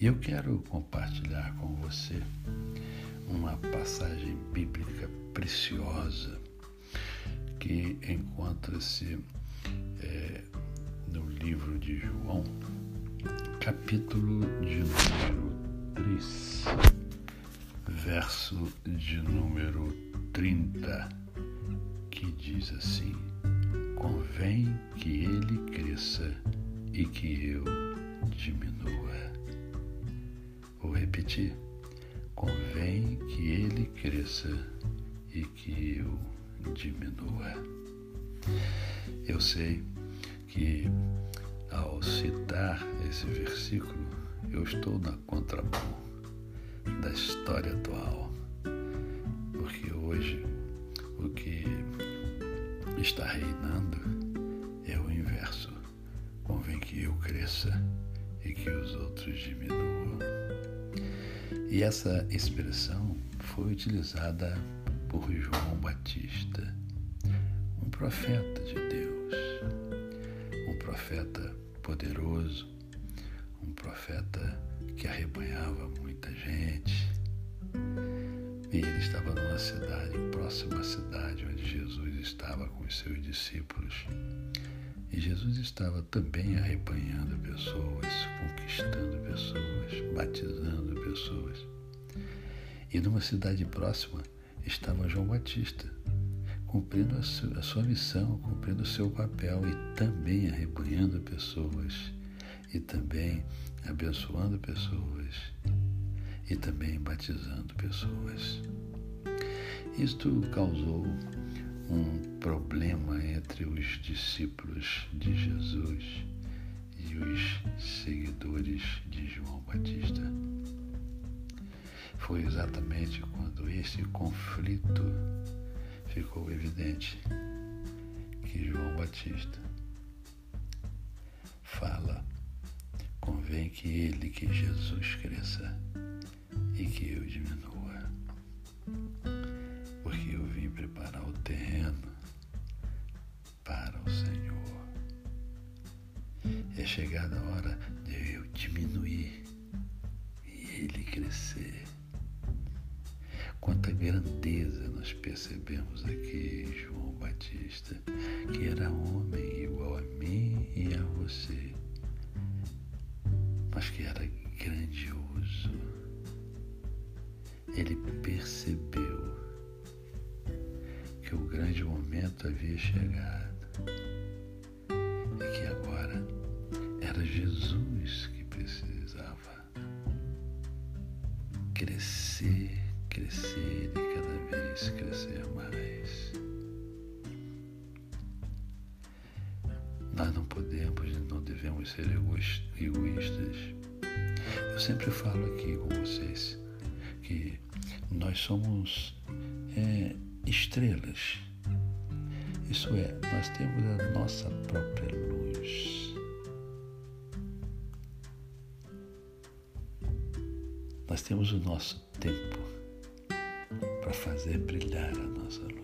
E eu quero compartilhar com você uma passagem bíblica preciosa que encontra-se é, no livro de João, capítulo de número 3, verso de número 30, que diz assim: Convém que ele cresça e que eu diminua. Repetir convém que ele cresça e que eu diminua. Eu sei que ao citar esse versículo, eu estou na contramão da história atual, porque hoje o que está reinando é o inverso. Convém que eu cresça e que os outros diminuam. E essa expressão foi utilizada por João Batista, um profeta de Deus, um profeta poderoso, um profeta que arrebanhava muita gente. E ele estava numa cidade, próxima à cidade onde Jesus estava com os seus discípulos. E Jesus estava também arrebanhando pessoas, conquistando pessoas, batizando. E numa cidade próxima estava João Batista, cumprindo a sua, a sua missão, cumprindo o seu papel e também arrebanhando pessoas, e também abençoando pessoas, e também batizando pessoas. Isto causou um problema entre os discípulos de Jesus e os seguidores de João Batista. Foi exatamente quando esse conflito ficou evidente que João Batista fala: convém que ele, que Jesus cresça e que eu diminua porque eu vim preparar o terreno para o Senhor. É chegada a hora de eu diminuir e ele crescer. Quanta grandeza nós percebemos aqui, João Batista, que era homem igual a mim e a você, mas que era grandioso. Ele percebeu que o grande momento havia chegado Nós não podemos e não devemos ser egoístas. Eu sempre falo aqui com vocês que nós somos é, estrelas. Isso é, nós temos a nossa própria luz. Nós temos o nosso tempo para fazer brilhar a nossa luz.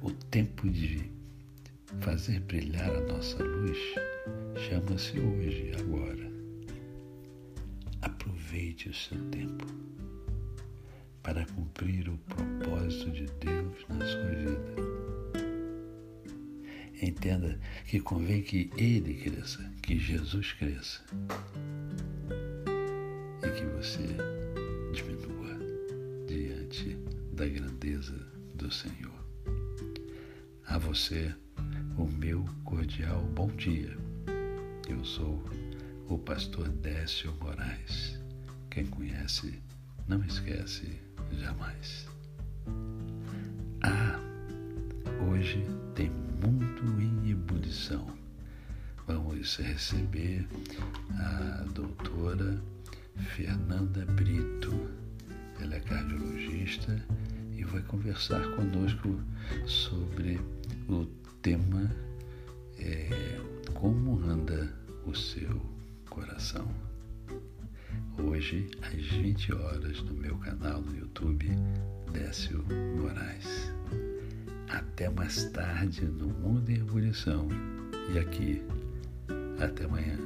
O tempo de fazer brilhar a nossa luz chama-se hoje, agora. Aproveite o seu tempo para cumprir o propósito de Deus na sua vida. Entenda que convém que Ele cresça, que Jesus cresça e que você diminua diante da grandeza do Senhor. A você, o meu cordial bom dia. Eu sou o pastor Décio Moraes. Quem conhece, não esquece jamais. Ah, hoje tem mundo em ebulição. Vamos receber a doutora Fernanda Brito. Ele é cardiologista e vai conversar conosco sobre o tema é, Como anda o seu coração. Hoje, às 20 horas, no meu canal no YouTube, Décio Moraes. Até mais tarde no Mundo em Ebulição. E aqui, até amanhã.